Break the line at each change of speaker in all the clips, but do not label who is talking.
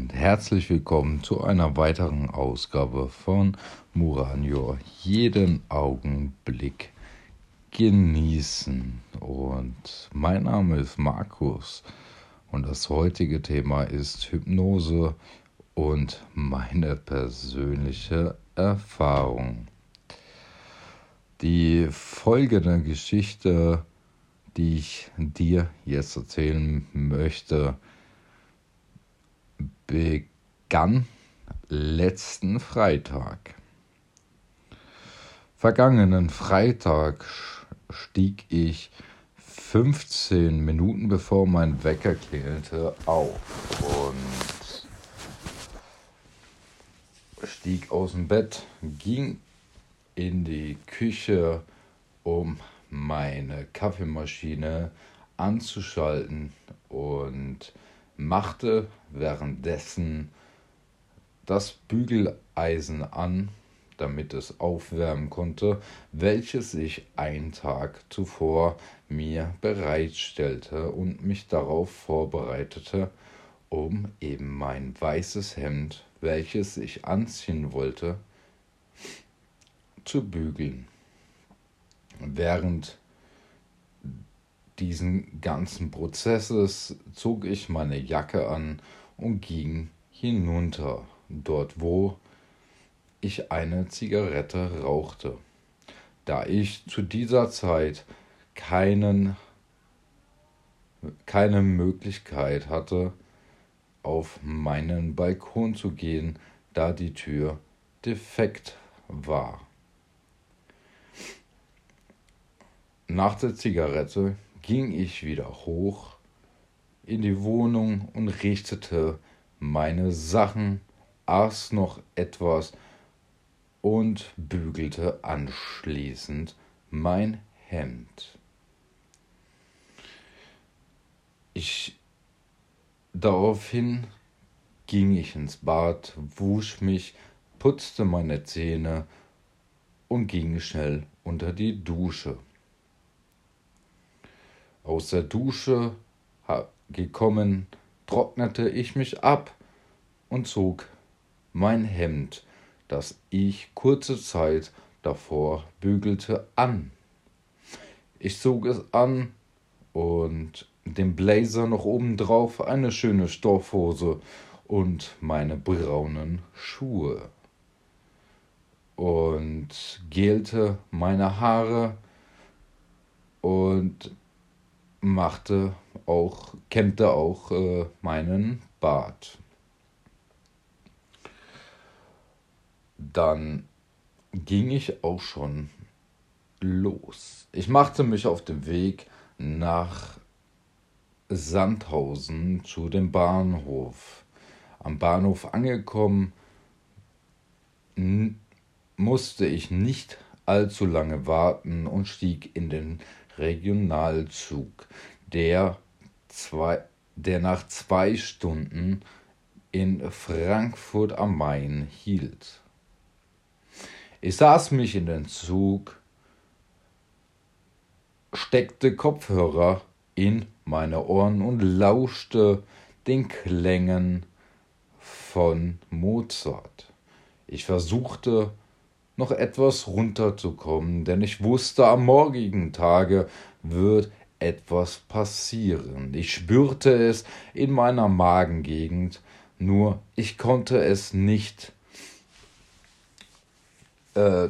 und herzlich willkommen zu einer weiteren Ausgabe von Muranjor. Jeden Augenblick genießen. Und mein Name ist Markus und das heutige Thema ist Hypnose und meine persönliche Erfahrung. Die folgende Geschichte, die ich dir jetzt erzählen möchte, begann letzten Freitag. Vergangenen Freitag stieg ich 15 Minuten bevor mein Wecker klingelte auf und stieg aus dem Bett, ging in die Küche, um meine Kaffeemaschine anzuschalten und machte währenddessen das Bügeleisen an, damit es aufwärmen konnte, welches ich einen Tag zuvor mir bereitstellte und mich darauf vorbereitete, um eben mein weißes Hemd, welches ich anziehen wollte, zu bügeln. Während diesen ganzen Prozesses zog ich meine Jacke an und ging hinunter, dort wo ich eine Zigarette rauchte. Da ich zu dieser Zeit keinen, keine Möglichkeit hatte, auf meinen Balkon zu gehen, da die Tür defekt war. Nach der Zigarette ging ich wieder hoch in die Wohnung und richtete meine Sachen, aß noch etwas und bügelte anschließend mein Hemd. Ich daraufhin ging ich ins Bad, wusch mich, putzte meine Zähne und ging schnell unter die Dusche aus der Dusche gekommen, trocknete ich mich ab und zog mein Hemd, das ich kurze Zeit davor bügelte, an. Ich zog es an und den Blazer noch obendrauf, eine schöne Stoffhose und meine braunen Schuhe. Und gelte meine Haare und machte auch, kämmte auch äh, meinen Bart. Dann ging ich auch schon los. Ich machte mich auf den Weg nach Sandhausen zu dem Bahnhof. Am Bahnhof angekommen, musste ich nicht allzu lange warten und stieg in den Regionalzug, der, zwei, der nach zwei Stunden in Frankfurt am Main hielt. Ich saß mich in den Zug, steckte Kopfhörer in meine Ohren und lauschte den Klängen von Mozart. Ich versuchte noch etwas runterzukommen, denn ich wusste, am morgigen Tage wird etwas passieren. Ich spürte es in meiner Magengegend, nur ich konnte es nicht, äh,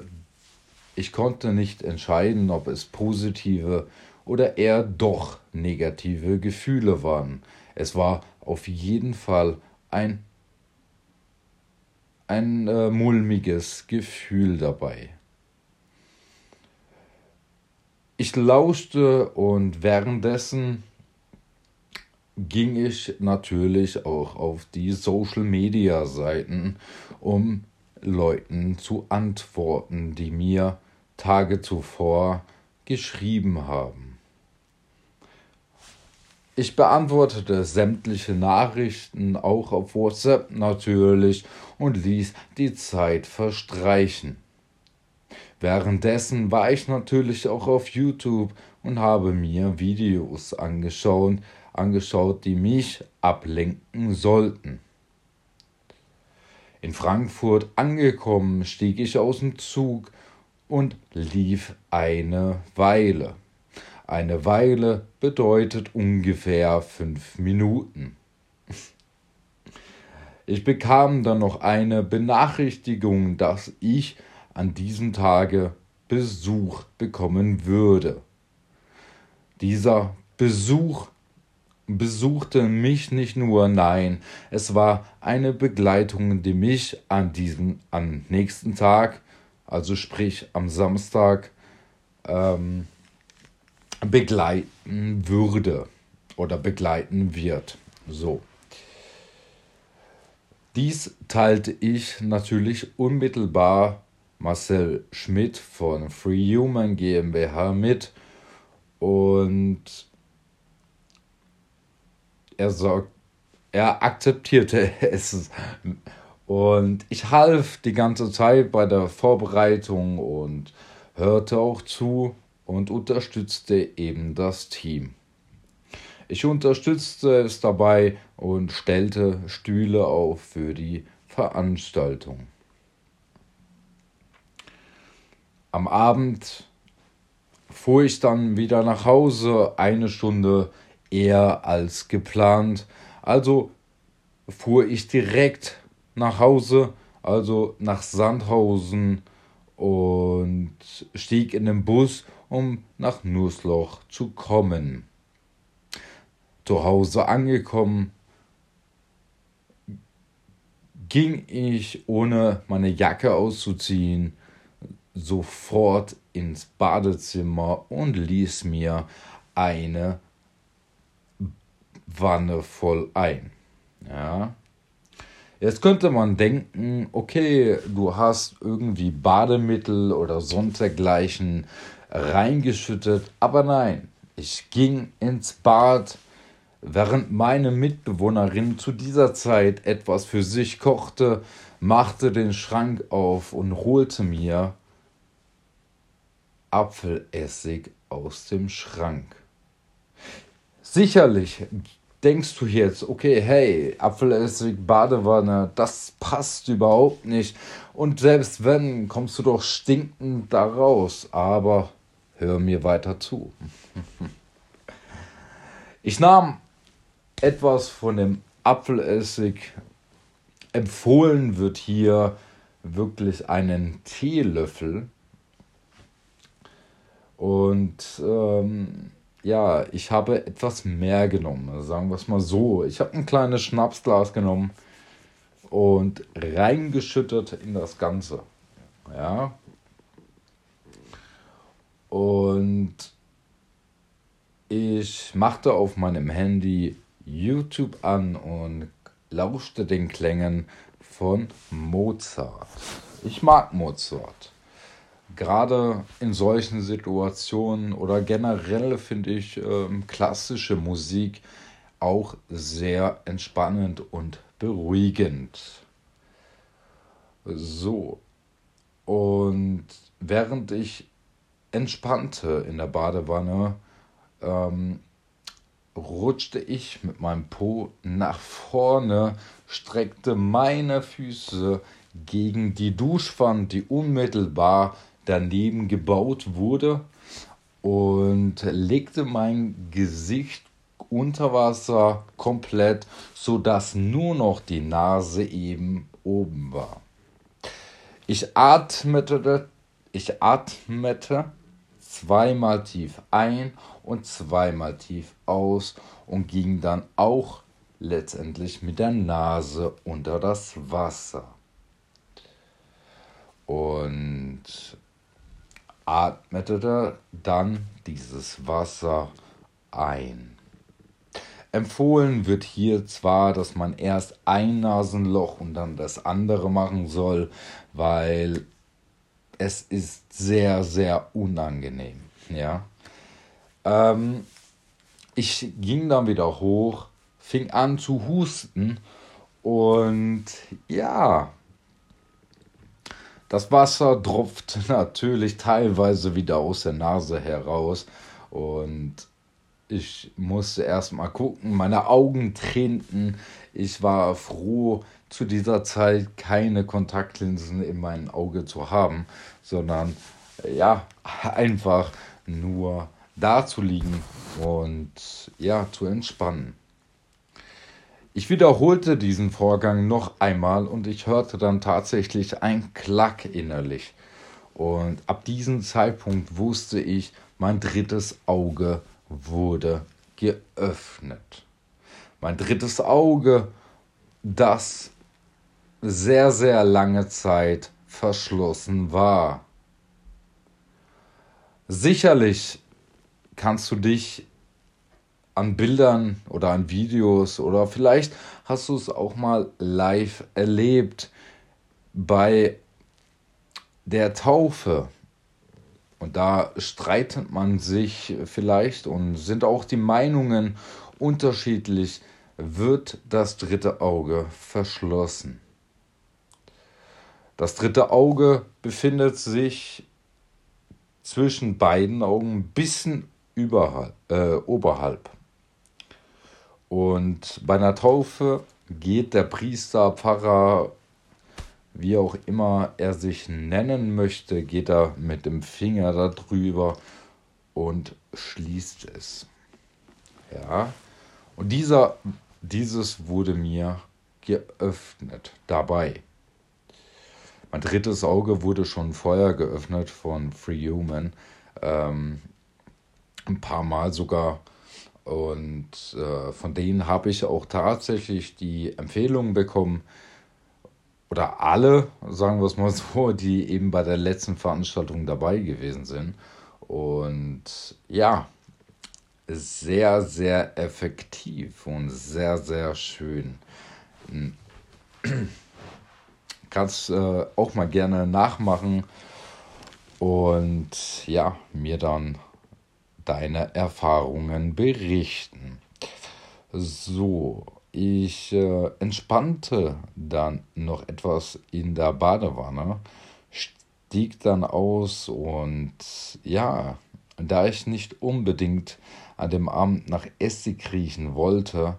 ich konnte nicht entscheiden, ob es positive oder eher doch negative Gefühle waren. Es war auf jeden Fall ein ein äh, mulmiges Gefühl dabei. Ich lauschte und währenddessen ging ich natürlich auch auf die Social-Media-Seiten, um Leuten zu antworten, die mir Tage zuvor geschrieben haben. Ich beantwortete sämtliche Nachrichten, auch auf WhatsApp natürlich, und ließ die Zeit verstreichen. Währenddessen war ich natürlich auch auf YouTube und habe mir Videos angeschaut, angeschaut, die mich ablenken sollten. In Frankfurt angekommen, stieg ich aus dem Zug und lief eine Weile. Eine Weile bedeutet ungefähr fünf Minuten. Ich bekam dann noch eine Benachrichtigung, dass ich an diesem Tage Besuch bekommen würde. Dieser Besuch besuchte mich nicht nur, nein, es war eine Begleitung, die mich an diesem, am nächsten Tag, also sprich am Samstag, ähm, begleiten würde oder begleiten wird. So. Dies teilte ich natürlich unmittelbar Marcel Schmidt von Free Human GmbH mit und er sagt, er akzeptierte es. Und ich half die ganze Zeit bei der Vorbereitung und hörte auch zu und unterstützte eben das Team. Ich unterstützte es dabei und stellte Stühle auf für die Veranstaltung. Am Abend fuhr ich dann wieder nach Hause, eine Stunde eher als geplant. Also fuhr ich direkt nach Hause, also nach Sandhausen und stieg in den Bus, um nach Nussloch zu kommen. Zu Hause angekommen, ging ich, ohne meine Jacke auszuziehen, sofort ins Badezimmer und ließ mir eine Wanne voll ein. Ja. Jetzt könnte man denken, okay, du hast irgendwie Bademittel oder sonst dergleichen reingeschüttet, aber nein, ich ging ins Bad, während meine Mitbewohnerin zu dieser Zeit etwas für sich kochte, machte den Schrank auf und holte mir Apfelessig aus dem Schrank. Sicherlich denkst du jetzt, okay, hey, Apfelessig, Badewanne, das passt überhaupt nicht. Und selbst wenn, kommst du doch stinkend da raus. Aber hör mir weiter zu. Ich nahm etwas von dem Apfelessig. Empfohlen wird hier wirklich einen Teelöffel. Und ähm, ja, ich habe etwas mehr genommen, sagen wir es mal so. Ich habe ein kleines Schnapsglas genommen und reingeschüttet in das Ganze. Ja. Und ich machte auf meinem Handy YouTube an und lauschte den Klängen von Mozart. Ich mag Mozart gerade in solchen Situationen oder generell finde ich ähm, klassische Musik auch sehr entspannend und beruhigend. So. Und während ich entspannte in der Badewanne, ähm, rutschte ich mit meinem Po nach vorne, streckte meine Füße gegen die Duschwand, die unmittelbar daneben gebaut wurde und legte mein Gesicht unter Wasser komplett, sodass nur noch die Nase eben oben war. Ich atmete, ich atmete zweimal tief ein und zweimal tief aus und ging dann auch letztendlich mit der Nase unter das Wasser. Und atmete dann dieses Wasser ein. Empfohlen wird hier zwar, dass man erst ein Nasenloch und dann das andere machen soll, weil es ist sehr, sehr unangenehm. Ja. Ähm, ich ging dann wieder hoch, fing an zu husten und ja, das Wasser tropft natürlich teilweise wieder aus der Nase heraus und ich musste erstmal gucken. Meine Augen tränten. Ich war froh, zu dieser Zeit keine Kontaktlinsen in meinem Auge zu haben, sondern ja, einfach nur da zu liegen und ja, zu entspannen. Ich wiederholte diesen Vorgang noch einmal und ich hörte dann tatsächlich ein Klack innerlich. Und ab diesem Zeitpunkt wusste ich, mein drittes Auge wurde geöffnet. Mein drittes Auge, das sehr, sehr lange Zeit verschlossen war. Sicherlich kannst du dich an Bildern oder an Videos oder vielleicht hast du es auch mal live erlebt bei der Taufe. Und da streitet man sich vielleicht und sind auch die Meinungen unterschiedlich, wird das dritte Auge verschlossen. Das dritte Auge befindet sich zwischen beiden Augen ein bisschen überhalb, äh, oberhalb. Und bei einer Taufe geht der Priester, Pfarrer, wie auch immer er sich nennen möchte, geht er mit dem Finger darüber und schließt es. Ja, und dieser, dieses wurde mir geöffnet dabei. Mein drittes Auge wurde schon vorher geöffnet von Free Human. Ähm, ein paar Mal sogar und äh, von denen habe ich auch tatsächlich die Empfehlungen bekommen, oder alle, sagen wir es mal so, die eben bei der letzten Veranstaltung dabei gewesen sind. Und ja, sehr, sehr effektiv und sehr, sehr schön. Kannst äh, auch mal gerne nachmachen und ja, mir dann deine Erfahrungen berichten. So, ich äh, entspannte dann noch etwas in der Badewanne, stieg dann aus und ja, da ich nicht unbedingt an dem Abend nach Essig riechen wollte,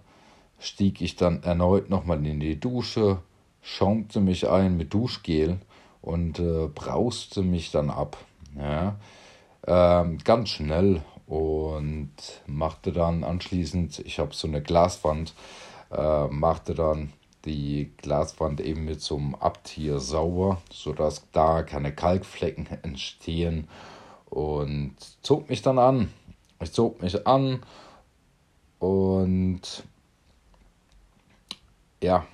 stieg ich dann erneut nochmal in die Dusche, schaumte mich ein mit Duschgel und äh, brauste mich dann ab. Ja. Ähm, ganz schnell und machte dann anschließend, ich habe so eine Glaswand, äh, machte dann die Glaswand eben mit so einem Abtier sauber, sodass da keine Kalkflecken entstehen und zog mich dann an. Ich zog mich an und ja,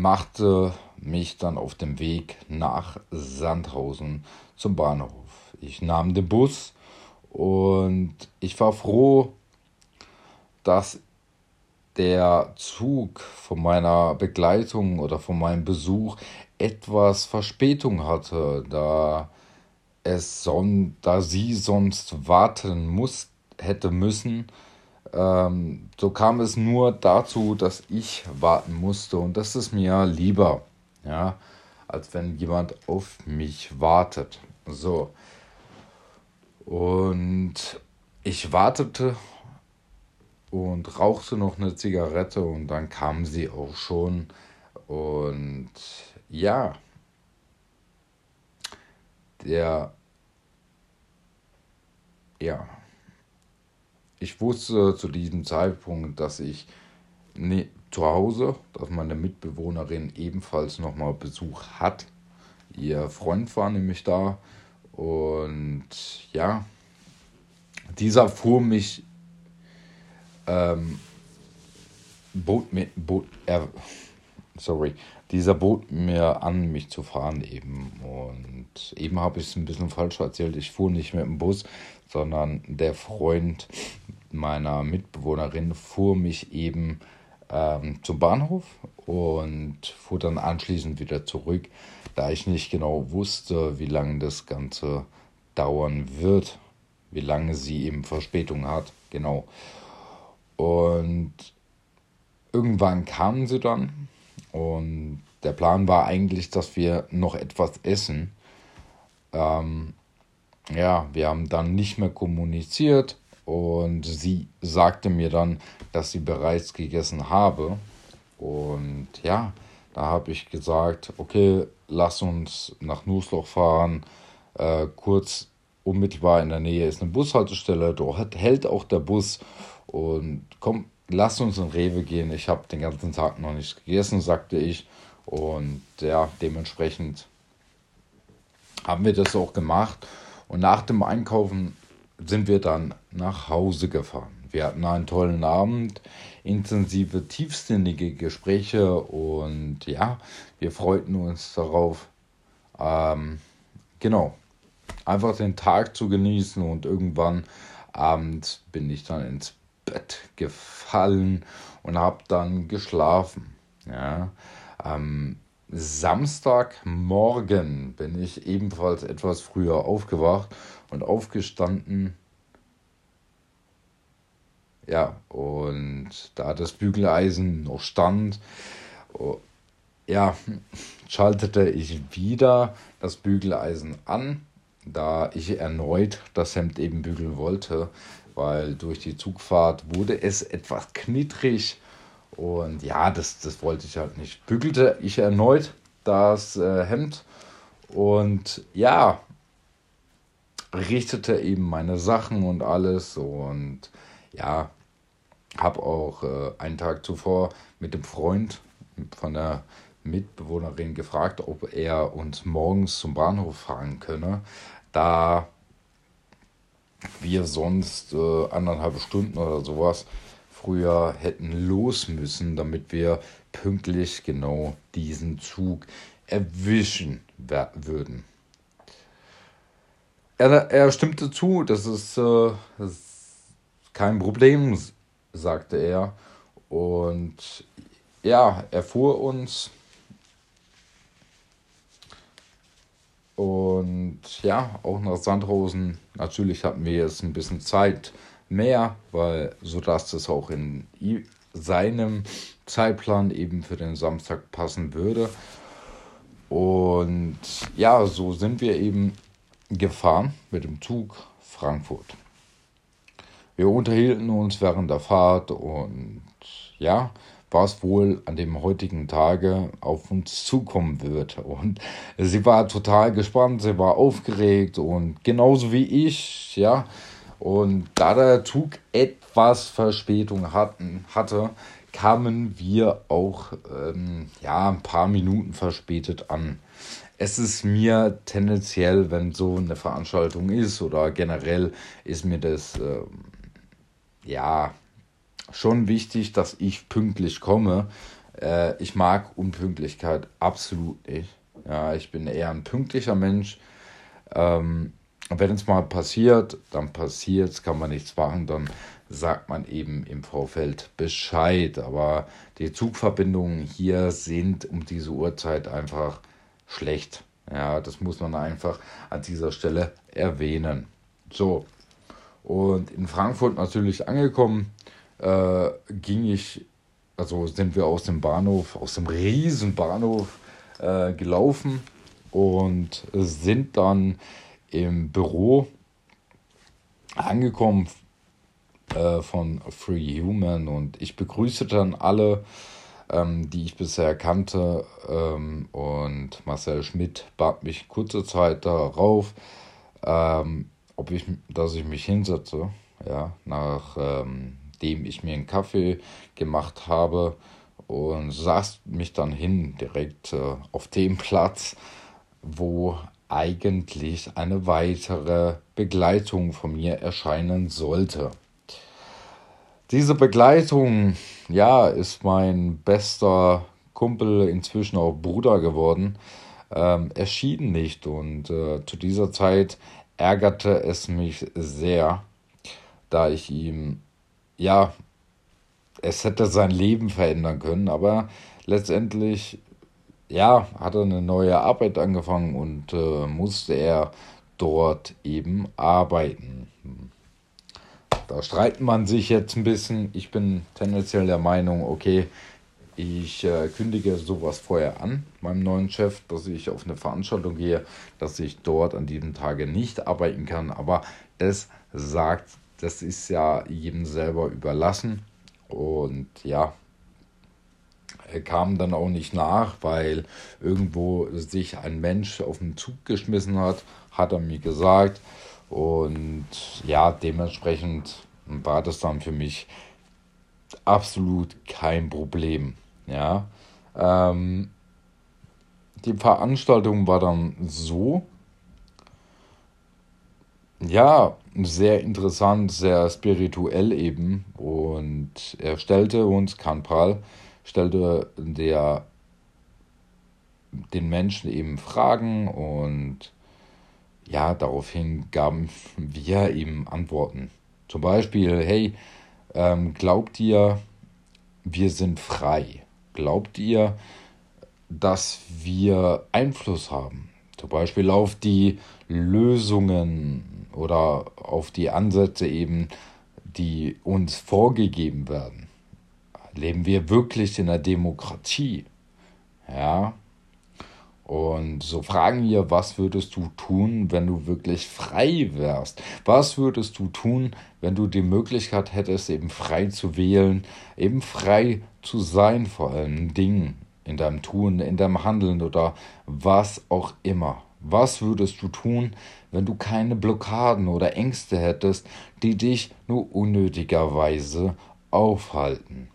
machte mich dann auf dem Weg nach Sandhausen zum Bahnhof. Ich nahm den Bus und ich war froh, dass der Zug von meiner Begleitung oder von meinem Besuch etwas Verspätung hatte, da es son da sie sonst warten muss hätte müssen ähm, so kam es nur dazu, dass ich warten musste und das ist mir lieber, ja, als wenn jemand auf mich wartet. So. Und ich wartete und rauchte noch eine Zigarette und dann kam sie auch schon. Und ja, der, ja, ich wusste zu diesem Zeitpunkt, dass ich ne, zu Hause, dass meine Mitbewohnerin ebenfalls nochmal Besuch hat. Ihr Freund war nämlich da und ja, dieser fuhr mich, ähm, bot mir, bot, er, sorry, dieser bot mir an, mich zu fahren eben. Und eben habe ich es ein bisschen falsch erzählt. Ich fuhr nicht mit dem Bus, sondern der Freund meiner Mitbewohnerin fuhr mich eben ähm, zum Bahnhof und fuhr dann anschließend wieder zurück, da ich nicht genau wusste, wie lange das Ganze dauern wird, wie lange sie eben Verspätung hat, genau. Und irgendwann kamen sie dann und der Plan war eigentlich, dass wir noch etwas essen. Ähm, ja, wir haben dann nicht mehr kommuniziert und sie sagte mir dann, dass sie bereits gegessen habe. Und ja, da habe ich gesagt, okay, lass uns nach Nussloch fahren. Äh, kurz unmittelbar in der Nähe ist eine Bushaltestelle. Dort hält auch der Bus. Und komm, lass uns in Rewe gehen. Ich habe den ganzen Tag noch nichts gegessen, sagte ich. Und ja, dementsprechend haben wir das auch gemacht. Und nach dem Einkaufen sind wir dann nach Hause gefahren. Wir hatten einen tollen Abend, intensive, tiefsinnige Gespräche und ja, wir freuten uns darauf, ähm, genau, einfach den Tag zu genießen und irgendwann abends bin ich dann ins Bett gefallen und habe dann geschlafen. Ja, am Samstagmorgen bin ich ebenfalls etwas früher aufgewacht und aufgestanden. Ja, und da das Bügeleisen noch stand, oh, ja, schaltete ich wieder das Bügeleisen an, da ich erneut das Hemd eben bügeln wollte, weil durch die Zugfahrt wurde es etwas knittrig und ja, das, das wollte ich halt nicht. Bügelte ich erneut das äh, Hemd und ja, richtete eben meine Sachen und alles und ja, habe auch äh, einen Tag zuvor mit dem Freund von der Mitbewohnerin gefragt, ob er uns morgens zum Bahnhof fahren könne, da wir sonst äh, anderthalb Stunden oder sowas früher hätten los müssen, damit wir pünktlich genau diesen Zug erwischen würden. Er, er stimmte zu, das ist, äh, das ist kein Problem, sagte er. Und ja, er fuhr uns. Und ja, auch nach Sandrosen. Natürlich hatten wir jetzt ein bisschen Zeit mehr, weil so dass das auch in seinem Zeitplan eben für den Samstag passen würde. Und ja, so sind wir eben gefahren mit dem Zug Frankfurt. Wir unterhielten uns während der Fahrt und ja, was wohl an dem heutigen Tage auf uns zukommen wird. Und sie war total gespannt, sie war aufgeregt und genauso wie ich, ja, und da der Zug etwas Verspätung hatten, hatte, kamen wir auch ähm, ja, ein paar Minuten verspätet an. Es ist mir tendenziell, wenn so eine Veranstaltung ist oder generell ist mir das äh, ja schon wichtig, dass ich pünktlich komme. Äh, ich mag Unpünktlichkeit absolut nicht. Ja, ich bin eher ein pünktlicher Mensch. Ähm, wenn es mal passiert, dann passiert es, kann man nichts machen, dann sagt man eben im Vorfeld Bescheid. Aber die Zugverbindungen hier sind um diese Uhrzeit einfach schlecht. Ja, das muss man einfach an dieser Stelle erwähnen. So, und in Frankfurt natürlich angekommen, äh, ging ich, also sind wir aus dem Bahnhof, aus dem riesen Bahnhof äh, gelaufen und sind dann im Büro angekommen äh, von Free Human. Und ich begrüßte dann alle, ähm, die ich bisher kannte. Ähm, und Marcel Schmidt bat mich kurze Zeit darauf, ähm, ob ich, dass ich mich hinsetze, ja, nachdem ähm, ich mir einen Kaffee gemacht habe. Und saß mich dann hin direkt äh, auf dem Platz, wo eigentlich eine weitere Begleitung von mir erscheinen sollte. Diese Begleitung, ja, ist mein bester Kumpel, inzwischen auch Bruder geworden, ähm, erschienen nicht und äh, zu dieser Zeit ärgerte es mich sehr, da ich ihm, ja, es hätte sein Leben verändern können, aber letztendlich ja, hat er eine neue Arbeit angefangen und äh, musste er dort eben arbeiten. Da streiten man sich jetzt ein bisschen. Ich bin tendenziell der Meinung, okay, ich äh, kündige sowas vorher an, meinem neuen Chef, dass ich auf eine Veranstaltung gehe, dass ich dort an diesem Tage nicht arbeiten kann. Aber es sagt das ist ja jedem selber überlassen. Und ja, er kam dann auch nicht nach, weil irgendwo sich ein Mensch auf den Zug geschmissen hat, hat er mir gesagt. Und ja, dementsprechend war das dann für mich absolut kein Problem. Ja, ähm, die Veranstaltung war dann so, ja, sehr interessant, sehr spirituell eben. Und er stellte uns, Kanpal, stellte der den Menschen eben Fragen und ja, daraufhin gaben wir ihm Antworten. Zum Beispiel, hey, ähm, glaubt ihr, wir sind frei? Glaubt ihr, dass wir Einfluss haben? Zum Beispiel auf die Lösungen oder auf die Ansätze eben, die uns vorgegeben werden. Leben wir wirklich in einer Demokratie? Ja. Und so fragen wir, was würdest du tun, wenn du wirklich frei wärst? Was würdest du tun, wenn du die Möglichkeit hättest, eben frei zu wählen, eben frei zu sein vor allen Dingen in deinem Tun, in deinem Handeln oder was auch immer? Was würdest du tun, wenn du keine Blockaden oder Ängste hättest, die dich nur unnötigerweise aufhalten?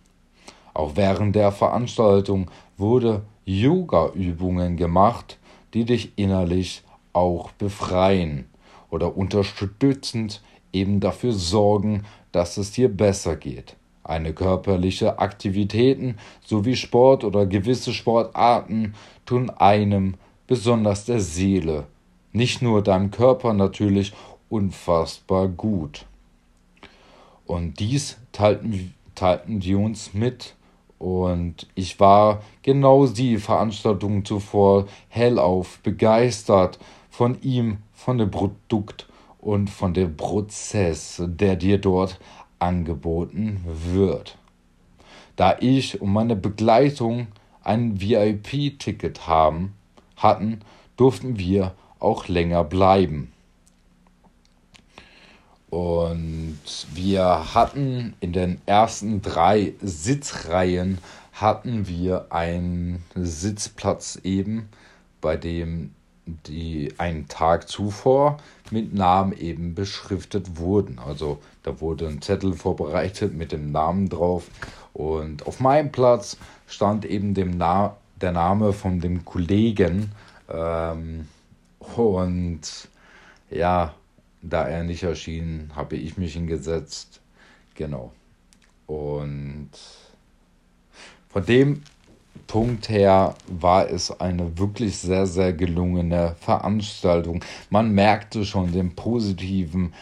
Auch während der Veranstaltung wurde Yoga-Übungen gemacht, die dich innerlich auch befreien oder unterstützend eben dafür sorgen, dass es dir besser geht. Eine körperliche Aktivitäten sowie Sport oder gewisse Sportarten tun einem, besonders der Seele, nicht nur deinem Körper natürlich, unfassbar gut. Und dies teilten, teilten die uns mit und ich war genau die Veranstaltung zuvor hellauf begeistert von ihm, von dem Produkt und von dem Prozess, der dir dort angeboten wird. Da ich und meine Begleitung ein VIP-Ticket haben, hatten, durften wir auch länger bleiben. Und wir hatten in den ersten drei Sitzreihen hatten wir einen Sitzplatz eben, bei dem die einen Tag zuvor mit Namen eben beschriftet wurden. Also da wurde ein Zettel vorbereitet mit dem Namen drauf und auf meinem Platz stand eben dem Na der Name von dem Kollegen ähm, und ja, da er nicht erschien, habe ich mich hingesetzt. Genau. Und von dem Punkt her war es eine wirklich sehr, sehr gelungene Veranstaltung. Man merkte schon den positiven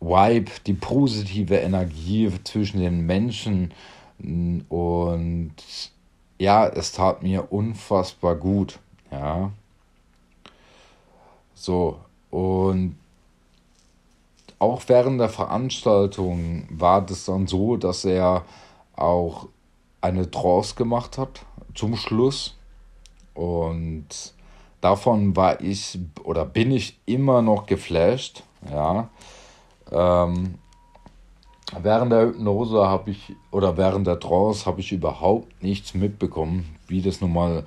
Vibe, die positive Energie zwischen den Menschen. Und ja, es tat mir unfassbar gut. Ja. So, und auch während der Veranstaltung war das dann so, dass er auch eine Trance gemacht hat zum Schluss. Und davon war ich oder bin ich immer noch geflasht. Ja. Ähm, während der Hypnose habe ich oder während der Trance habe ich überhaupt nichts mitbekommen, wie das nun mal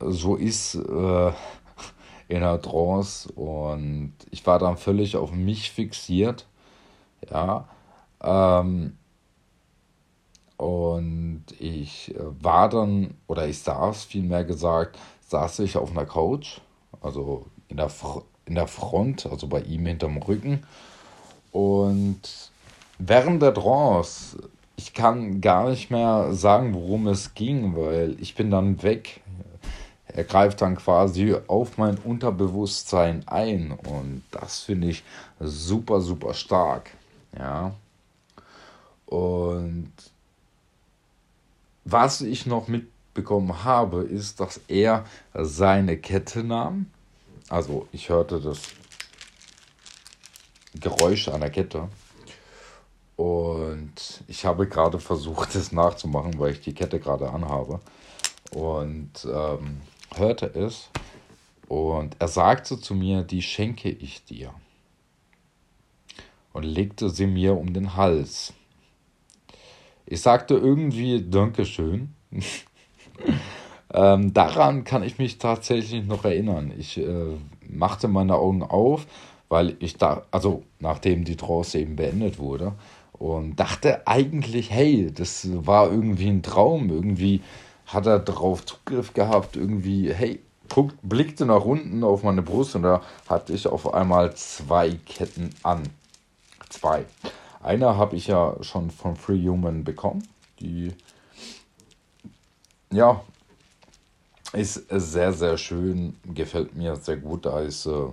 so ist. Äh, in der Trance und ich war dann völlig auf mich fixiert. Ja. Ähm, und ich äh, war dann, oder ich saß vielmehr gesagt, saß ich auf einer Couch, also in der, in der Front, also bei ihm hinterm Rücken. Und während der Trance, ich kann gar nicht mehr sagen, worum es ging, weil ich bin dann weg er greift dann quasi auf mein Unterbewusstsein ein und das finde ich super, super stark. Ja. Und was ich noch mitbekommen habe, ist, dass er seine Kette nahm. Also ich hörte das Geräusch einer Kette. Und ich habe gerade versucht, es nachzumachen, weil ich die Kette gerade anhabe. Und ähm, hörte es und er sagte zu mir, die schenke ich dir. und legte sie mir um den Hals. Ich sagte irgendwie Dankeschön. ähm, daran kann ich mich tatsächlich noch erinnern. Ich äh, machte meine Augen auf, weil ich da, also nachdem die Trance eben beendet wurde, und dachte eigentlich, hey, das war irgendwie ein Traum, irgendwie hat er darauf Zugriff gehabt, irgendwie, hey, guck, blickte nach unten auf meine Brust und da hatte ich auf einmal zwei Ketten an. Zwei. Eine habe ich ja schon von Free Human bekommen. Die, ja, ist sehr, sehr schön. Gefällt mir sehr gut. Da ist, äh,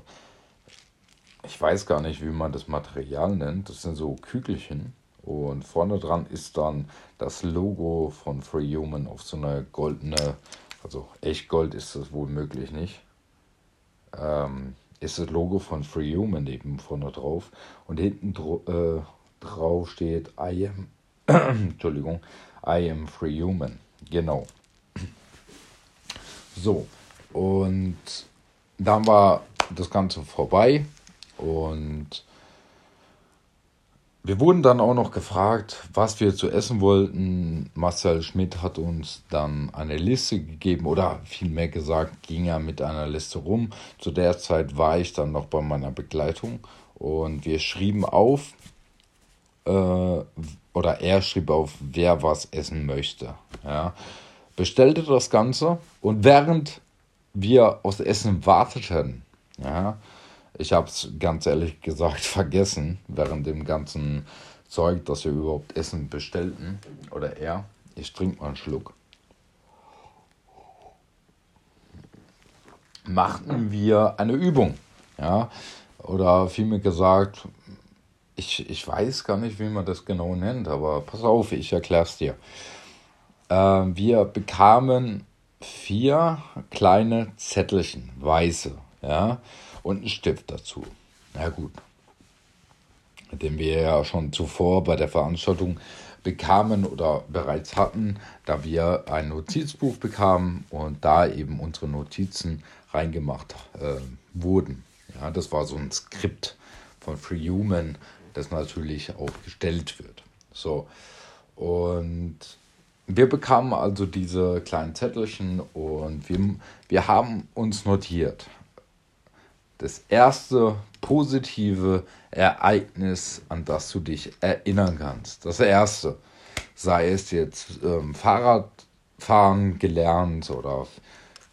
ich weiß gar nicht, wie man das Material nennt. Das sind so Kügelchen. Und vorne dran ist dann das Logo von Free Human auf so eine goldene, also echt Gold ist das wohl möglich nicht. Ähm, ist das Logo von Free Human eben vorne drauf. Und hinten äh, drauf steht I am, Entschuldigung, I am Free Human. Genau. So, und dann war das Ganze vorbei und wir wurden dann auch noch gefragt, was wir zu essen wollten. Marcel Schmidt hat uns dann eine Liste gegeben oder vielmehr gesagt, ging er mit einer Liste rum. Zu der Zeit war ich dann noch bei meiner Begleitung und wir schrieben auf, äh, oder er schrieb auf, wer was essen möchte. Ja. Bestellte das Ganze und während wir aufs Essen warteten, ja, ich habe es ganz ehrlich gesagt vergessen, während dem ganzen Zeug, dass wir überhaupt Essen bestellten. Oder er. Ich trinke mal einen Schluck. Machten wir eine Übung. Ja. Oder vielmehr gesagt, ich, ich weiß gar nicht, wie man das genau nennt, aber pass auf, ich erkläre es dir. Äh, wir bekamen vier kleine Zettelchen, weiße, ja, und einen Stift dazu. Na gut. Den wir ja schon zuvor bei der Veranstaltung bekamen oder bereits hatten, da wir ein Notizbuch bekamen und da eben unsere Notizen reingemacht äh, wurden. Ja, das war so ein Skript von Free Human, das natürlich auch gestellt wird. So. Und wir bekamen also diese kleinen Zettelchen und wir, wir haben uns notiert das erste positive Ereignis, an das du dich erinnern kannst. Das erste, sei es jetzt ähm, Fahrradfahren gelernt oder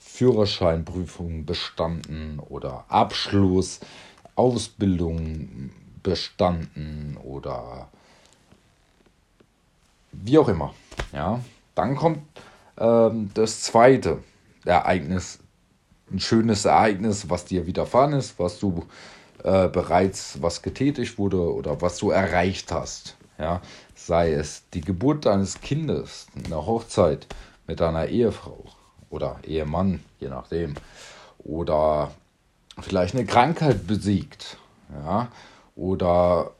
Führerscheinprüfung bestanden oder Abschluss, Ausbildung bestanden oder wie auch immer. Ja, dann kommt ähm, das zweite Ereignis ein schönes Ereignis, was dir widerfahren ist, was du äh, bereits was getätigt wurde oder was du erreicht hast. Ja, sei es die Geburt deines Kindes, eine Hochzeit mit deiner Ehefrau oder Ehemann, je nachdem, oder vielleicht eine Krankheit besiegt, ja, oder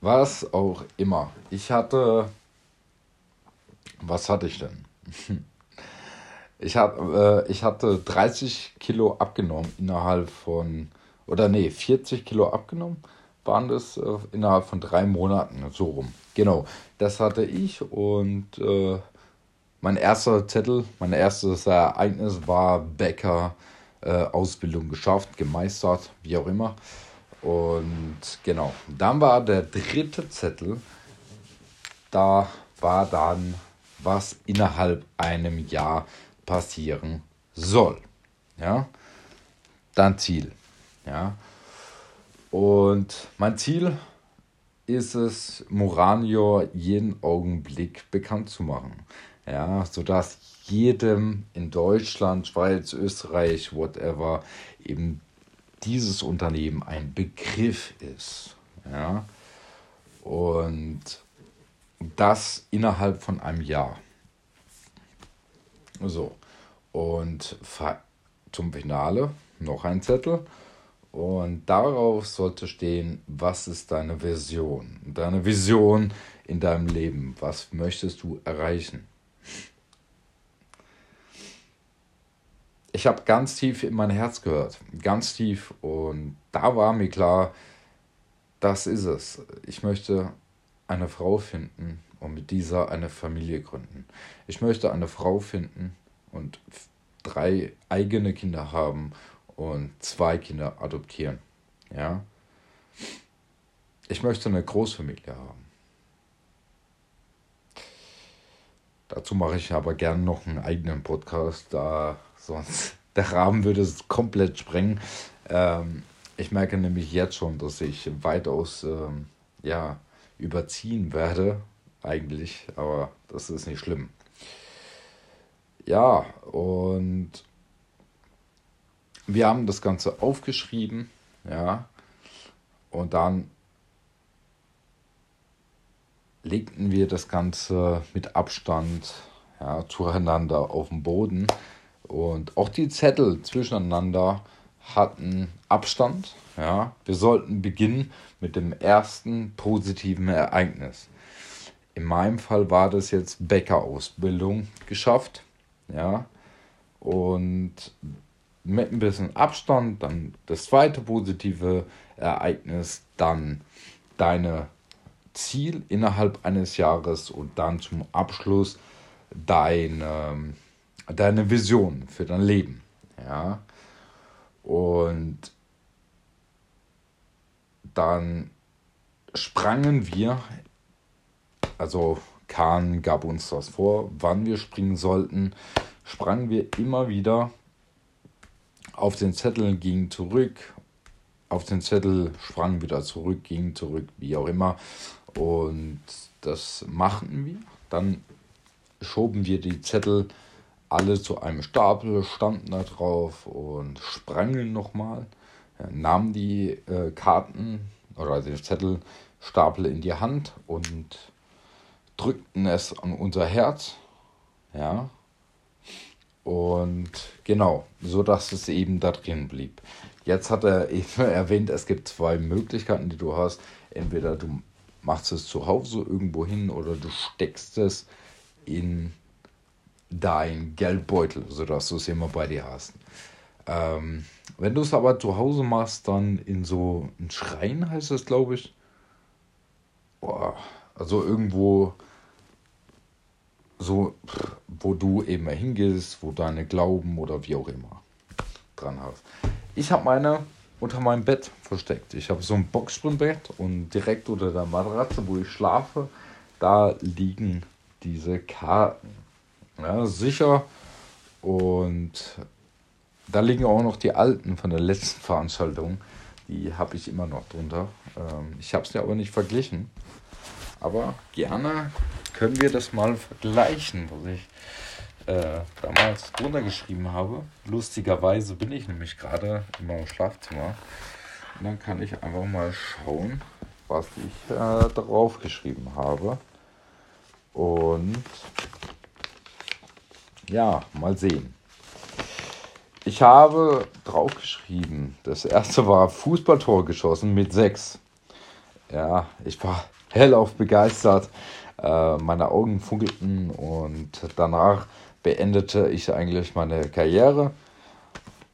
was auch immer. Ich hatte, was hatte ich denn? Ich, hab, äh, ich hatte 30 Kilo abgenommen innerhalb von, oder nee, 40 Kilo abgenommen waren das äh, innerhalb von drei Monaten, so rum. Genau, das hatte ich und äh, mein erster Zettel, mein erstes Ereignis war Bäcker, äh, Ausbildung geschafft, gemeistert, wie auch immer. Und genau, dann war der dritte Zettel, da war dann was innerhalb einem Jahr passieren soll. Ja, dann Ziel. Ja, und mein Ziel ist es, Moranior jeden Augenblick bekannt zu machen. Ja, sodass jedem in Deutschland, Schweiz, Österreich, whatever, eben dieses Unternehmen ein Begriff ist. Ja, und das innerhalb von einem Jahr. So. Und zum Finale noch ein Zettel. Und darauf sollte stehen, was ist deine Vision? Deine Vision in deinem Leben. Was möchtest du erreichen? Ich habe ganz tief in mein Herz gehört. Ganz tief. Und da war mir klar, das ist es. Ich möchte eine Frau finden und mit dieser eine Familie gründen. Ich möchte eine Frau finden und drei eigene Kinder haben und zwei Kinder adoptieren. Ja. Ich möchte eine Großfamilie haben. Dazu mache ich aber gerne noch einen eigenen Podcast, da sonst der Rahmen würde es komplett sprengen. Ähm, ich merke nämlich jetzt schon, dass ich weitaus ähm, ja, überziehen werde, eigentlich, aber das ist nicht schlimm. Ja, und wir haben das Ganze aufgeschrieben, ja, und dann legten wir das Ganze mit Abstand ja, zueinander auf den Boden und auch die Zettel zwischeneinander hatten Abstand. Ja. Wir sollten beginnen mit dem ersten positiven Ereignis. In meinem Fall war das jetzt Bäckerausbildung geschafft. Ja. Und mit ein bisschen Abstand, dann das zweite positive Ereignis, dann deine Ziel innerhalb eines Jahres und dann zum Abschluss deine, deine Vision für dein Leben. Ja. Und dann sprangen wir, also Kahn gab uns das vor, wann wir springen sollten, sprangen wir immer wieder auf den Zettel, gingen zurück, auf den Zettel, sprangen wieder zurück, gingen zurück, wie auch immer. Und das machten wir. Dann schoben wir die Zettel alle zu einem Stapel, standen da drauf und sprangen nochmal, nahmen die äh, Karten oder den Zettelstapel in die Hand und drückten es an unser Herz. Ja. Und genau, so dass es eben da drin blieb. Jetzt hat er eben erwähnt, es gibt zwei Möglichkeiten, die du hast. Entweder du machst es zu Hause irgendwo hin oder du steckst es in dein Geldbeutel, sodass du es immer bei dir hast. Ähm, wenn du es aber zu Hause machst, dann in so ein Schrein heißt es, glaube ich. Boah, also irgendwo so, wo du eben hingehst, wo deine Glauben oder wie auch immer dran hast. Ich habe meine unter meinem Bett versteckt. Ich habe so ein Boxspringbett und direkt unter der Matratze, wo ich schlafe, da liegen diese Karten. Ja, sicher. Und da liegen auch noch die alten von der letzten Veranstaltung. Die habe ich immer noch drunter. Ähm, ich habe es ja aber nicht verglichen. Aber gerne können wir das mal vergleichen, was ich äh, damals drunter geschrieben habe. Lustigerweise bin ich nämlich gerade in meinem Schlafzimmer. Und dann kann ich einfach mal schauen, was ich äh, darauf geschrieben habe. Und ja, mal sehen. Ich habe draufgeschrieben, das erste war Fußballtor geschossen mit sechs. Ja, ich war hellauf begeistert. Äh, meine Augen funkelten und danach beendete ich eigentlich meine Karriere.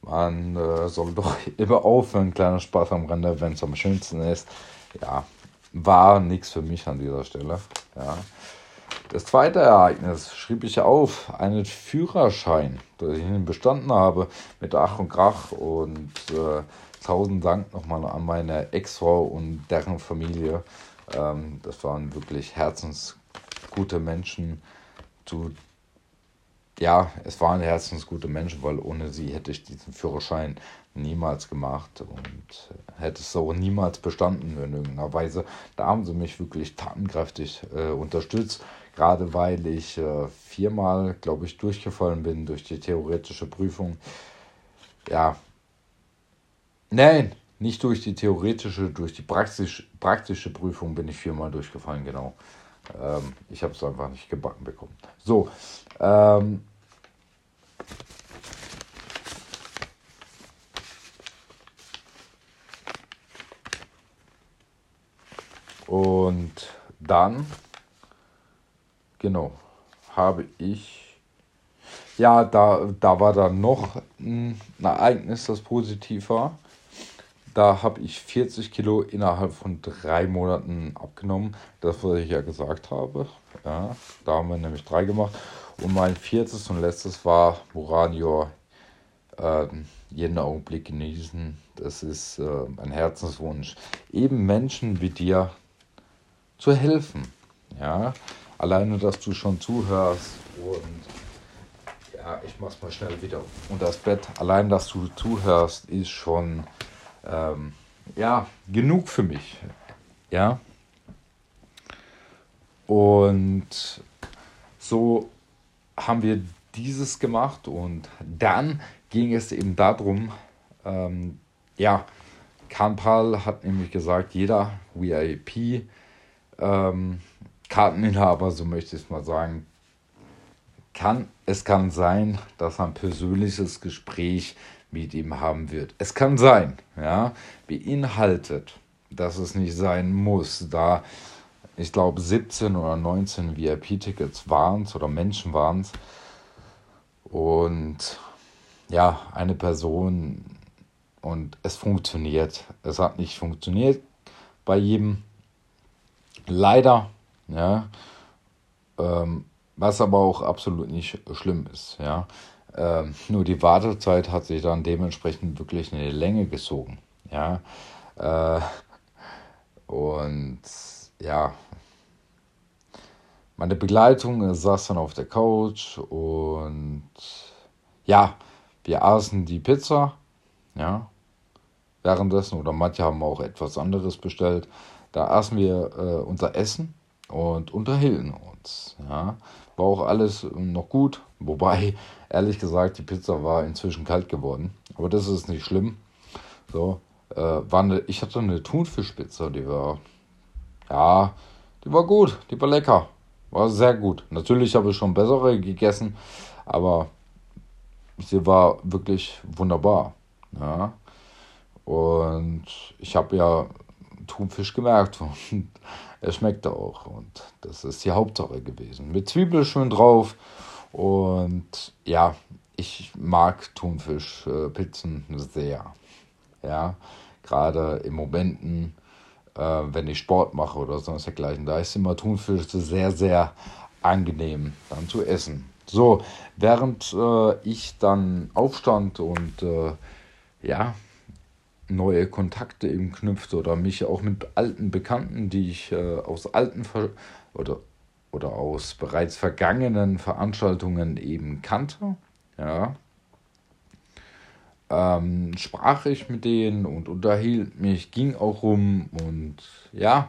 Man äh, soll doch immer aufhören, kleiner Spaß am Rande, wenn es am schönsten ist. Ja, war nichts für mich an dieser Stelle. Ja. Das zweite Ereignis schrieb ich auf, einen Führerschein, dass ich bestanden habe mit Ach und Krach und äh, tausend Dank nochmal an meine Ex-Frau und deren Familie. Ähm, das waren wirklich herzensgute Menschen. Zu, ja, es waren herzensgute Menschen, weil ohne sie hätte ich diesen Führerschein niemals gemacht und hätte es auch niemals bestanden in irgendeiner Weise. Da haben sie mich wirklich tatenkräftig äh, unterstützt gerade weil ich äh, viermal, glaube ich, durchgefallen bin durch die theoretische Prüfung. Ja, nein, nicht durch die theoretische, durch die praktisch, praktische Prüfung bin ich viermal durchgefallen, genau. Ähm, ich habe es einfach nicht gebacken bekommen. So, ähm, und dann Genau, habe ich. Ja, da, da war dann noch ein Ereignis, das positiv war. Da habe ich 40 Kilo innerhalb von drei Monaten abgenommen. Das, was ich ja gesagt habe. Ja, da haben wir nämlich drei gemacht. Und mein viertes und letztes war Moranior. Ähm, jeden Augenblick genießen. Das ist äh, ein Herzenswunsch. Eben Menschen wie dir zu helfen. Ja, alleine, dass du schon zuhörst und ja, ich mach's mal schnell wieder unter das Bett. Allein, dass du zuhörst, ist schon ähm, ja, genug für mich. Ja. Und so haben wir dieses gemacht und dann ging es eben darum, ähm, ja, Kanpal hat nämlich gesagt, jeder VIP ähm, Karteninhaber, so möchte ich es mal sagen, kann, es kann sein, dass ein persönliches Gespräch mit ihm haben wird. Es kann sein, ja, beinhaltet, dass es nicht sein muss, da ich glaube 17 oder 19 VIP-Tickets waren es oder Menschen waren es und ja, eine Person und es funktioniert. Es hat nicht funktioniert bei jedem. Leider, ja, ähm, was aber auch absolut nicht schlimm ist, ja. Ähm, nur die Wartezeit hat sich dann dementsprechend wirklich in die Länge gezogen. Ja. Äh, und ja, meine Begleitung saß dann auf der Couch und ja, wir aßen die Pizza. Ja. Währenddessen, oder manche haben auch etwas anderes bestellt. Da aßen wir äh, unser Essen und unterhielten uns. Ja. War auch alles noch gut, wobei Ehrlich gesagt, die Pizza war inzwischen kalt geworden. Aber das ist nicht schlimm. So, äh, war eine, ich hatte eine Thunfischpizza, die war, ja, die war gut, die war lecker. War sehr gut. Natürlich habe ich schon bessere gegessen, aber sie war wirklich wunderbar. Ja. Und ich habe ja Thunfisch gemerkt und er schmeckte auch. Und das ist die Hauptsache gewesen. Mit Zwiebel schön drauf und ja, ich mag Thunfischpizzen äh, sehr. Ja, gerade in Momenten, äh, wenn ich Sport mache oder sonst dergleichen, da ist immer Thunfisch sehr, sehr angenehm dann zu essen. So, während äh, ich dann aufstand und äh, ja, neue Kontakte eben knüpfte oder mich auch mit alten Bekannten, die ich äh, aus alten Ver oder oder aus bereits vergangenen Veranstaltungen eben kannte, ja, ähm, sprach ich mit denen und unterhielt mich, ging auch rum und ja,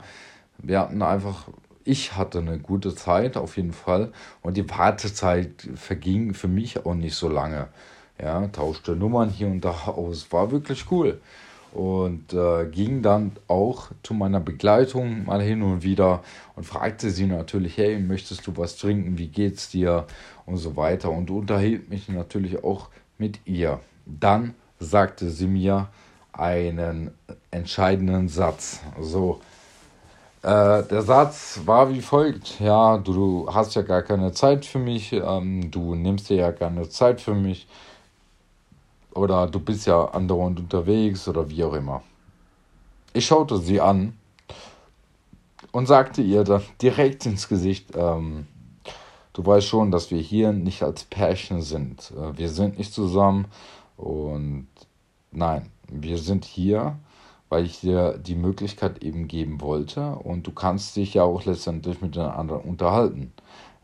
wir hatten einfach, ich hatte eine gute Zeit auf jeden Fall und die Wartezeit verging für mich auch nicht so lange. Ja, tauschte Nummern hier und da aus, war wirklich cool und äh, ging dann auch zu meiner Begleitung mal hin und wieder und fragte sie natürlich, hey, möchtest du was trinken, wie geht's dir und so weiter und unterhielt mich natürlich auch mit ihr. Dann sagte sie mir einen entscheidenden Satz. So, äh, der Satz war wie folgt: Ja, du, du, hast ja gar keine Zeit für mich, ähm, du nimmst dir ja keine Zeit für mich oder du bist ja andauernd unterwegs oder wie auch immer. Ich schaute sie an und sagte ihr dann direkt ins Gesicht, ähm, du weißt schon, dass wir hier nicht als Pärchen sind. Äh, wir sind nicht zusammen und nein, wir sind hier, weil ich dir die Möglichkeit eben geben wollte und du kannst dich ja auch letztendlich miteinander unterhalten.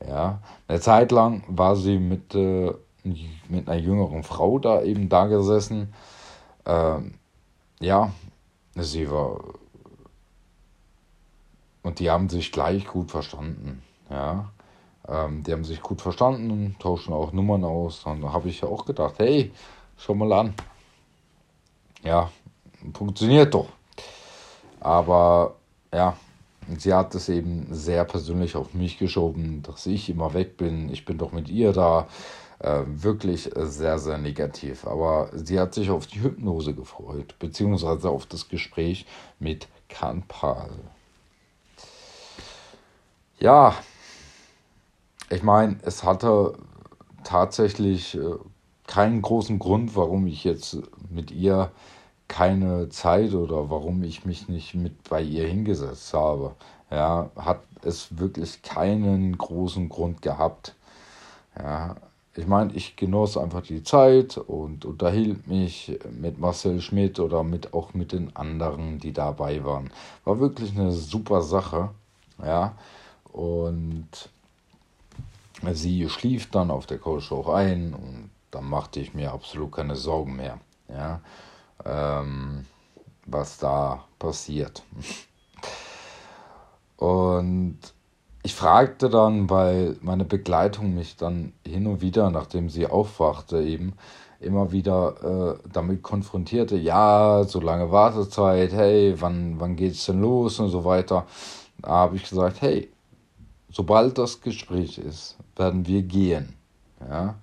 Ja, eine Zeit lang war sie mit äh, mit einer jüngeren Frau da eben da gesessen. Ähm, ja, sie war. Und die haben sich gleich gut verstanden. Ja. Ähm, die haben sich gut verstanden und tauschen auch Nummern aus. Und da habe ich ja auch gedacht, hey, schau mal an. Ja, funktioniert doch. Aber ja, sie hat es eben sehr persönlich auf mich geschoben, dass ich immer weg bin. Ich bin doch mit ihr da. Äh, wirklich sehr, sehr negativ. Aber sie hat sich auf die Hypnose gefreut, beziehungsweise auf das Gespräch mit Kanpal. Ja, ich meine, es hatte tatsächlich äh, keinen großen Grund, warum ich jetzt mit ihr keine Zeit oder warum ich mich nicht mit bei ihr hingesetzt habe. Ja, hat es wirklich keinen großen Grund gehabt. Ja, ich meine, ich genoss einfach die Zeit und unterhielt mich mit Marcel Schmidt oder mit auch mit den anderen, die dabei waren. War wirklich eine super Sache. Ja, und sie schlief dann auf der Couch auch ein und dann machte ich mir absolut keine Sorgen mehr. Ja, ähm, was da passiert. Und ich fragte dann, weil meine Begleitung mich dann hin und wieder, nachdem sie aufwachte, eben immer wieder äh, damit konfrontierte, ja, so lange Wartezeit, hey, wann, wann geht's denn los und so weiter. Da habe ich gesagt, hey, sobald das Gespräch ist, werden wir gehen. Ja.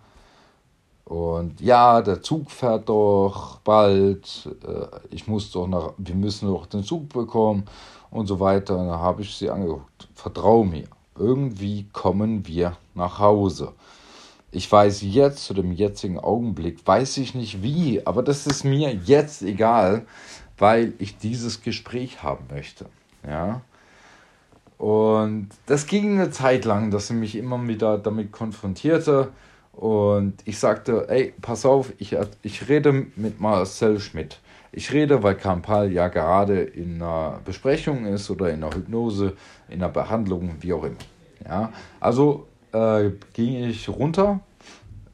Und ja, der Zug fährt doch bald, äh, ich muss doch nach, wir müssen doch den Zug bekommen und so weiter. Und da habe ich sie angeguckt. Vertrau mir, irgendwie kommen wir nach Hause. Ich weiß jetzt, zu dem jetzigen Augenblick, weiß ich nicht wie, aber das ist mir jetzt egal, weil ich dieses Gespräch haben möchte. Ja. Und das ging eine Zeit lang, dass sie mich immer wieder damit konfrontierte. Und ich sagte, ey, pass auf, ich, ich rede mit Marcel Schmidt. Ich rede, weil Kampal ja gerade in einer Besprechung ist oder in einer Hypnose, in einer Behandlung, wie auch immer. Ja, also äh, ging ich runter,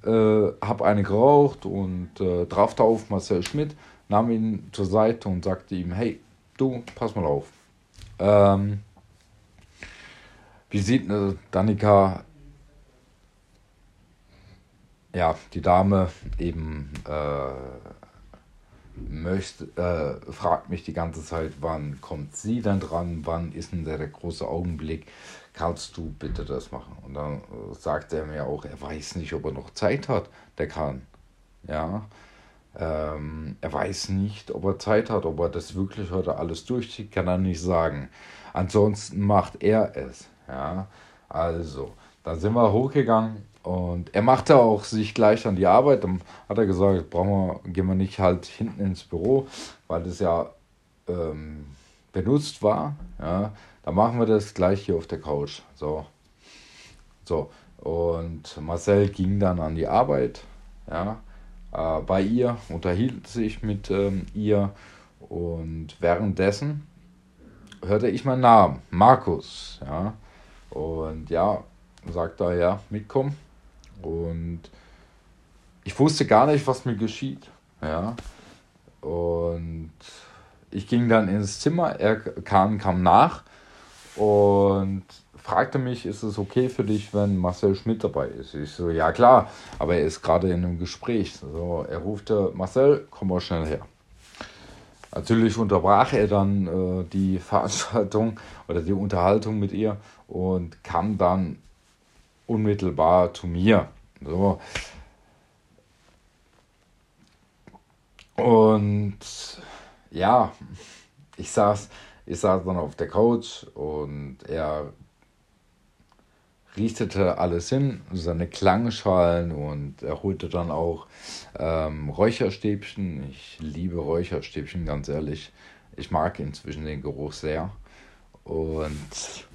äh, habe eine geraucht und äh, traf auf Marcel Schmidt, nahm ihn zur Seite und sagte ihm, hey, du, pass mal auf. Ähm, wie sieht äh, Danika ja, die Dame eben äh, möchte, äh, fragt mich die ganze Zeit, wann kommt sie denn dran, wann ist denn der, der große Augenblick, kannst du bitte das machen? Und dann äh, sagt er mir auch, er weiß nicht, ob er noch Zeit hat, der kann. Ja, ähm, er weiß nicht, ob er Zeit hat, ob er das wirklich heute alles durchzieht, kann er nicht sagen. Ansonsten macht er es. Ja, also, dann sind wir hochgegangen und er machte auch sich gleich an die Arbeit. Dann hat er gesagt, brauchen wir, gehen wir nicht halt hinten ins Büro, weil das ja ähm, benutzt war. Ja, dann machen wir das gleich hier auf der Couch. So. So. Und Marcel ging dann an die Arbeit. Ja, äh, bei ihr, unterhielt sich mit ähm, ihr. Und währenddessen hörte ich meinen Namen, Markus. Ja. Und ja, sagt er, ja, mitkommen. Und ich wusste gar nicht, was mir geschieht. Ja. Und ich ging dann ins Zimmer, er kam, kam nach und fragte mich, ist es okay für dich, wenn Marcel Schmidt dabei ist? Ich so, ja klar, aber er ist gerade in einem Gespräch. So, er rufte, Marcel, komm mal schnell her. Natürlich unterbrach er dann äh, die Veranstaltung oder die Unterhaltung mit ihr und kam dann unmittelbar zu mir. So. Und ja, ich saß, ich saß dann auf der Couch und er richtete alles hin, seine Klangschalen und er holte dann auch ähm, Räucherstäbchen. Ich liebe Räucherstäbchen, ganz ehrlich. Ich mag inzwischen den Geruch sehr. Und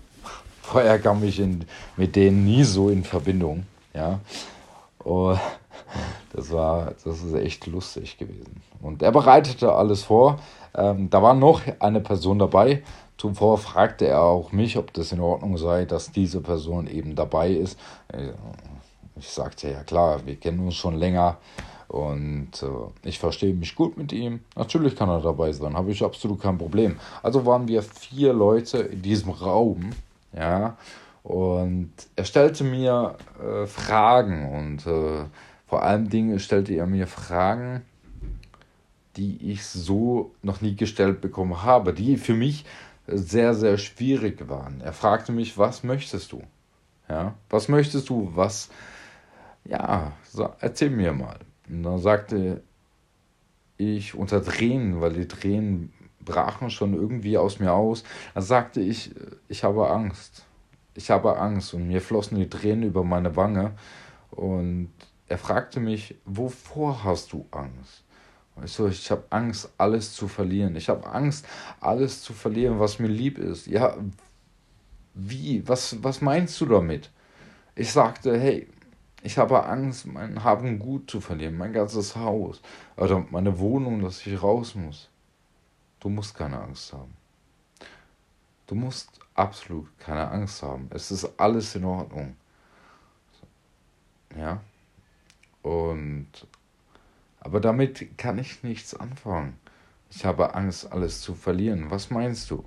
vorher kam ich in, mit denen nie so in Verbindung. Ja. Und das war, das ist echt lustig gewesen. Und er bereitete alles vor. Ähm, da war noch eine Person dabei. Zuvor fragte er auch mich, ob das in Ordnung sei, dass diese Person eben dabei ist. Äh, ich sagte ja klar, wir kennen uns schon länger und äh, ich verstehe mich gut mit ihm. Natürlich kann er dabei sein, habe ich absolut kein Problem. Also waren wir vier Leute in diesem Raum, ja, und er stellte mir äh, Fragen und äh, vor allen Dingen stellte er mir Fragen, die ich so noch nie gestellt bekommen habe, die für mich sehr, sehr schwierig waren. Er fragte mich, was möchtest du? Ja, was möchtest du? Was, ja, erzähl mir mal. Und dann sagte ich unter Tränen, weil die Tränen brachen schon irgendwie aus mir aus, dann sagte ich, ich habe Angst. Ich habe Angst und mir flossen die Tränen über meine Wange und er fragte mich, wovor hast du Angst? Weißt du, ich habe Angst, alles zu verlieren. Ich habe Angst, alles zu verlieren, was mir lieb ist. Ja, wie? Was, was meinst du damit? Ich sagte, hey, ich habe Angst, mein Haben gut zu verlieren, mein ganzes Haus oder meine Wohnung, dass ich raus muss. Du musst keine Angst haben. Du musst absolut keine Angst haben. Es ist alles in Ordnung. Ja. Und aber damit kann ich nichts anfangen. Ich habe Angst, alles zu verlieren. Was meinst du?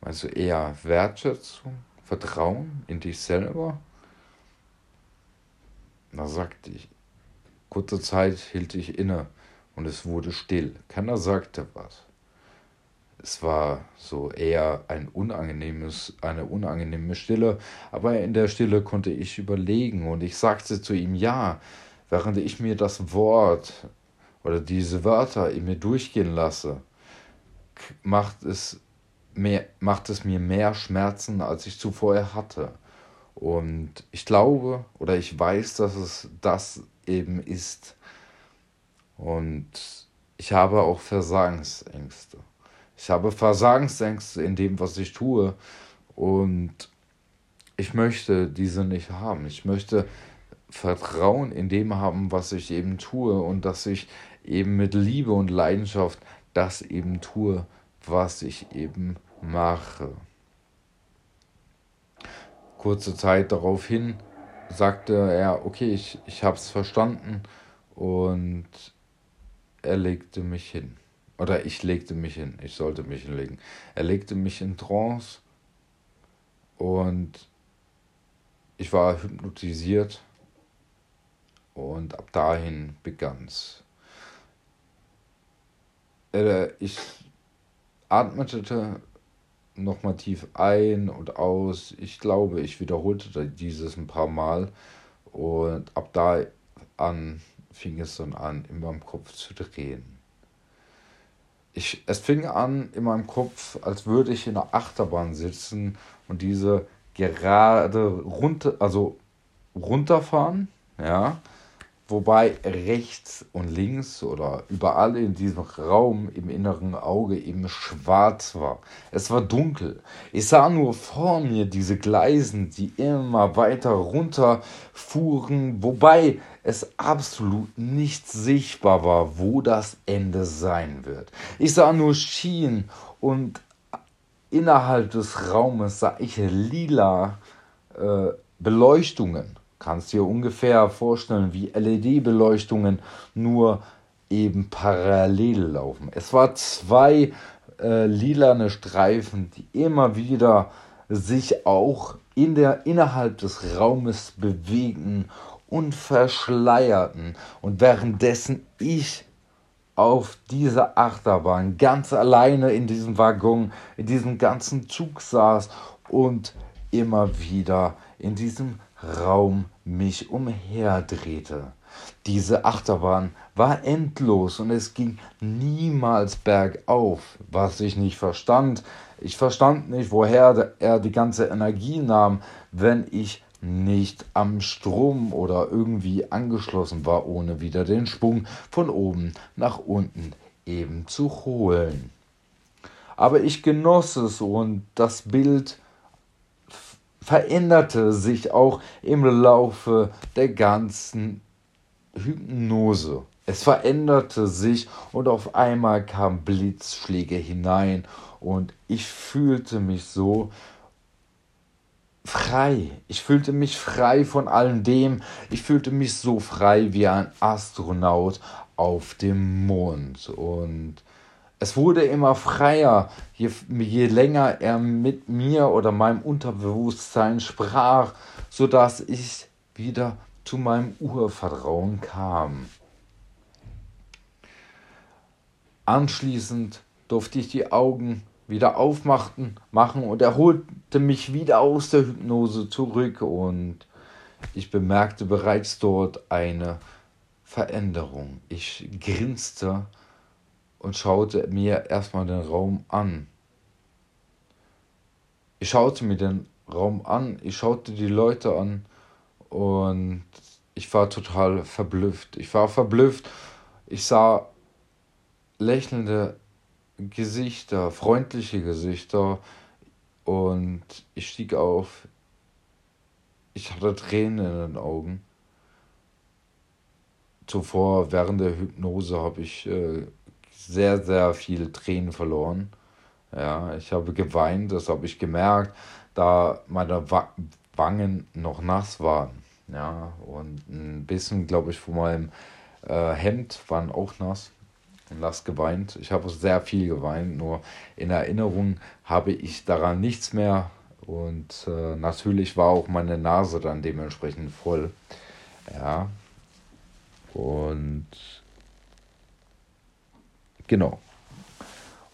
Meinst du eher Wertschätzung, Vertrauen in dich selber? Da sagte ich, kurze Zeit hielt ich inne und es wurde still. Keiner sagte was. Es war so eher ein unangenehmes, eine unangenehme Stille, aber in der Stille konnte ich überlegen und ich sagte zu ihm ja, während ich mir das Wort oder diese Wörter in mir durchgehen lasse, macht es, mehr, macht es mir mehr Schmerzen, als ich zuvor hatte. Und ich glaube oder ich weiß, dass es das eben ist. Und ich habe auch Versagensängste. Ich habe Versagensängste in dem, was ich tue. Und ich möchte diese nicht haben. Ich möchte Vertrauen in dem haben, was ich eben tue und dass ich eben mit Liebe und Leidenschaft das eben tue, was ich eben mache. Kurze Zeit daraufhin sagte er, okay, ich, ich habe es verstanden und er legte mich hin. Oder ich legte mich hin, ich sollte mich hinlegen. Er legte mich in Trance und ich war hypnotisiert und ab dahin begann's. Äh, ich atmete nochmal tief ein und aus. Ich glaube, ich wiederholte dieses ein paar Mal. Und ab da an fing es dann an, in meinem Kopf zu drehen. Ich, es fing an in meinem Kopf, als würde ich in einer Achterbahn sitzen und diese gerade runter, also runterfahren, ja, wobei rechts und links oder überall in diesem Raum im inneren Auge eben schwarz war. Es war dunkel. Ich sah nur vor mir diese Gleisen, die immer weiter runter fuhren, wobei es absolut nicht sichtbar war, wo das Ende sein wird. Ich sah nur Schienen und innerhalb des Raumes sah ich lila äh, Beleuchtungen kannst dir ungefähr vorstellen, wie LED-Beleuchtungen nur eben parallel laufen. Es war zwei äh, lilane Streifen, die immer wieder sich auch in der, innerhalb des Raumes bewegen und verschleierten. Und währenddessen ich auf dieser Achterbahn ganz alleine in diesem Waggon, in diesem ganzen Zug saß und immer wieder in diesem Raum mich umherdrehte. Diese Achterbahn war endlos und es ging niemals bergauf, was ich nicht verstand. Ich verstand nicht, woher er die ganze Energie nahm, wenn ich nicht am Strom oder irgendwie angeschlossen war, ohne wieder den Sprung von oben nach unten eben zu holen. Aber ich genoss es und das Bild veränderte sich auch im Laufe der ganzen Hypnose. Es veränderte sich und auf einmal kamen Blitzschläge hinein und ich fühlte mich so frei. Ich fühlte mich frei von allem dem. Ich fühlte mich so frei wie ein Astronaut auf dem Mond und es wurde immer freier, je, je länger er mit mir oder meinem Unterbewusstsein sprach, sodass ich wieder zu meinem Urvertrauen kam. Anschließend durfte ich die Augen wieder aufmachen machen und er holte mich wieder aus der Hypnose zurück und ich bemerkte bereits dort eine Veränderung. Ich grinste und schaute mir erstmal den Raum an. Ich schaute mir den Raum an, ich schaute die Leute an und ich war total verblüfft. Ich war verblüfft Ich sah lächelnde Gesichter, freundliche Gesichter und ich stieg auf. Ich hatte Tränen in den Augen. Zuvor, während der Hypnose, habe ich äh, sehr, sehr viele Tränen verloren. Ja, ich habe geweint, das habe ich gemerkt, da meine Wangen noch nass waren. Ja, und ein bisschen, glaube ich, von meinem äh, Hemd waren auch nass und nass geweint. Ich habe sehr viel geweint, nur in Erinnerung habe ich daran nichts mehr. Und äh, natürlich war auch meine Nase dann dementsprechend voll. Ja. Und genau.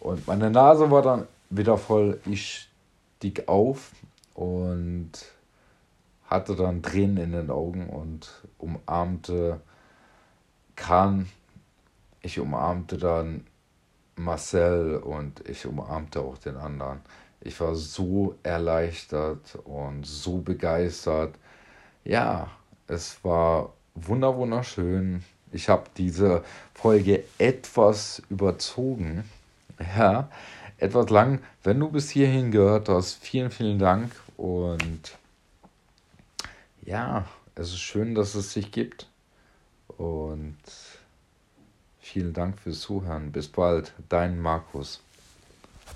Und meine Nase war dann wieder voll. Ich stieg auf und hatte dann Tränen in den Augen und umarmte Kahn. Ich umarmte dann Marcel und ich umarmte auch den anderen. Ich war so erleichtert und so begeistert. Ja, es war wunderschön. Ich habe diese Folge etwas überzogen. Ja, etwas lang. Wenn du bis hierhin gehört hast, vielen, vielen Dank und ja, es ist schön, dass es sich gibt. Und vielen Dank fürs Zuhören. Bis bald, dein Markus.